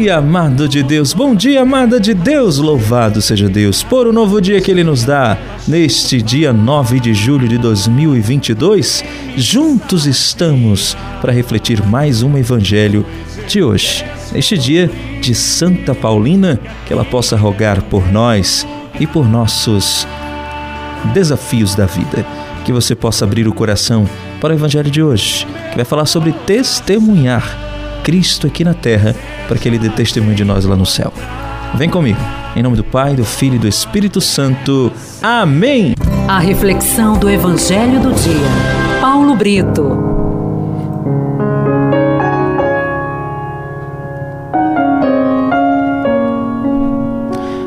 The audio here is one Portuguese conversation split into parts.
dia, amado de Deus. Bom dia, amada de Deus. Louvado seja Deus por o novo dia que Ele nos dá. Neste dia 9 de julho de 2022, juntos estamos para refletir mais um Evangelho de hoje. Neste dia de Santa Paulina, que ela possa rogar por nós e por nossos desafios da vida. Que você possa abrir o coração para o Evangelho de hoje, que vai falar sobre testemunhar Cristo aqui na terra para que Ele dê testemunho de nós lá no céu. Vem comigo. Em nome do Pai, do Filho e do Espírito Santo. Amém. A reflexão do Evangelho do dia. Paulo Brito.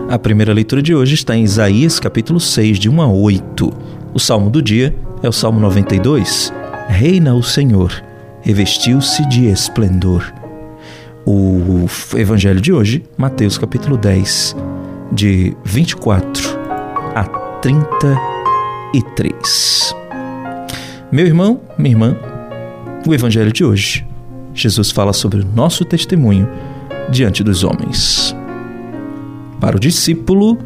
A primeira leitura de hoje está em Isaías capítulo 6, de 1 a 8. O salmo do dia é o Salmo 92. Reina o Senhor, revestiu-se de esplendor. O evangelho de hoje, Mateus capítulo 10, de 24 a 33. Meu irmão, minha irmã, o evangelho de hoje, Jesus fala sobre o nosso testemunho diante dos homens. Para o discípulo,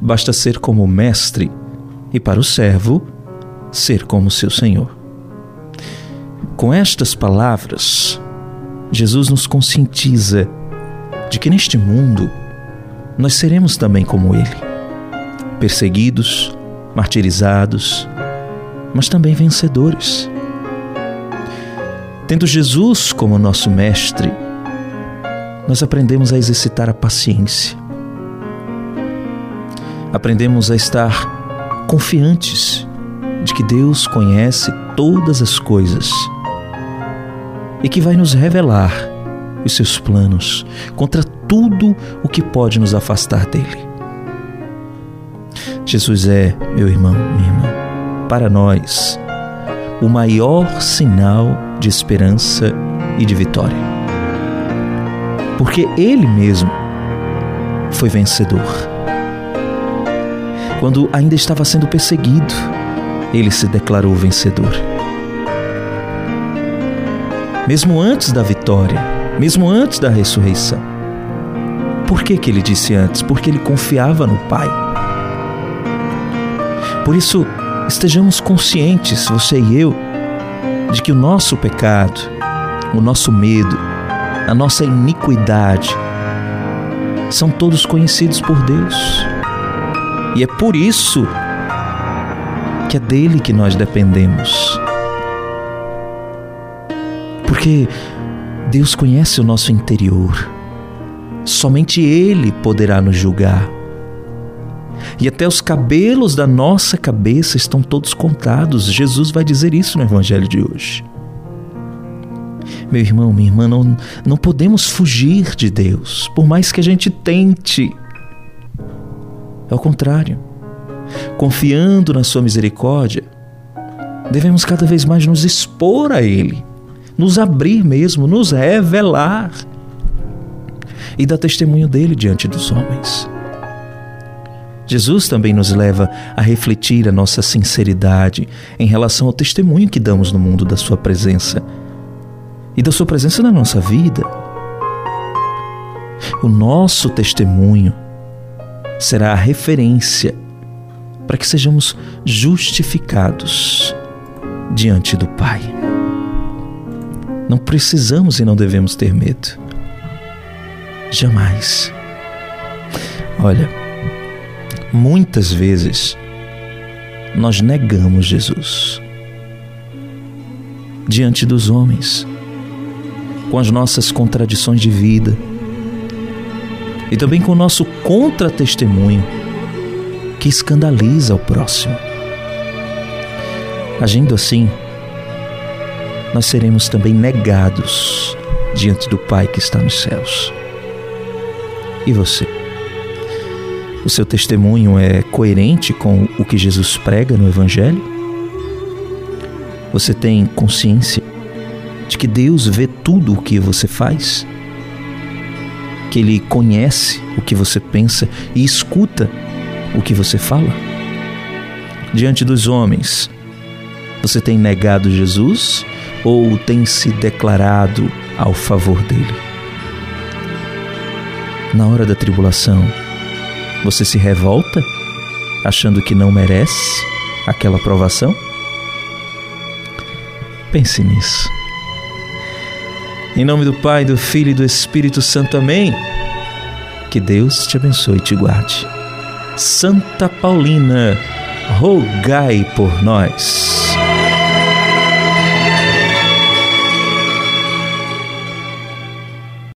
basta ser como o mestre, e para o servo, ser como seu senhor. Com estas palavras, Jesus nos conscientiza de que neste mundo nós seremos também como Ele, perseguidos, martirizados, mas também vencedores. Tendo Jesus como nosso Mestre, nós aprendemos a exercitar a paciência aprendemos a estar confiantes de que Deus conhece todas as coisas e que vai nos revelar os seus planos contra tudo o que pode nos afastar dele. Jesus é, meu irmão, minha irmã, para nós, o maior sinal de esperança e de vitória. Porque Ele mesmo foi vencedor quando ainda estava sendo perseguido, ele se declarou vencedor. Mesmo antes da vitória, mesmo antes da ressurreição. Por que, que ele disse antes? Porque ele confiava no Pai. Por isso, estejamos conscientes, você e eu, de que o nosso pecado, o nosso medo, a nossa iniquidade são todos conhecidos por Deus. E é por isso que é dele que nós dependemos. Porque Deus conhece o nosso interior. Somente Ele poderá nos julgar. E até os cabelos da nossa cabeça estão todos contados. Jesus vai dizer isso no Evangelho de hoje. Meu irmão, minha irmã, não, não podemos fugir de Deus, por mais que a gente tente. É o contrário. Confiando na Sua misericórdia, devemos cada vez mais nos expor a Ele, nos abrir mesmo, nos revelar e dar testemunho dele diante dos homens. Jesus também nos leva a refletir a nossa sinceridade em relação ao testemunho que damos no mundo da Sua presença e da Sua presença na nossa vida. O nosso testemunho será a referência para que sejamos justificados diante do Pai. Não precisamos e não devemos ter medo. Jamais. Olha, muitas vezes nós negamos Jesus diante dos homens, com as nossas contradições de vida e também com o nosso contra-testemunho que escandaliza o próximo. Agindo assim, nós seremos também negados diante do Pai que está nos céus. E você? O seu testemunho é coerente com o que Jesus prega no Evangelho? Você tem consciência de que Deus vê tudo o que você faz? que Ele conhece o que você pensa e escuta o que você fala? Diante dos homens, você tem negado Jesus ou tem se declarado ao favor dele? na hora da tribulação, você se revolta, achando que não merece aquela provação? Pense nisso. Em nome do Pai, do Filho e do Espírito Santo. Amém. Que Deus te abençoe e te guarde. Santa Paulina, rogai por nós.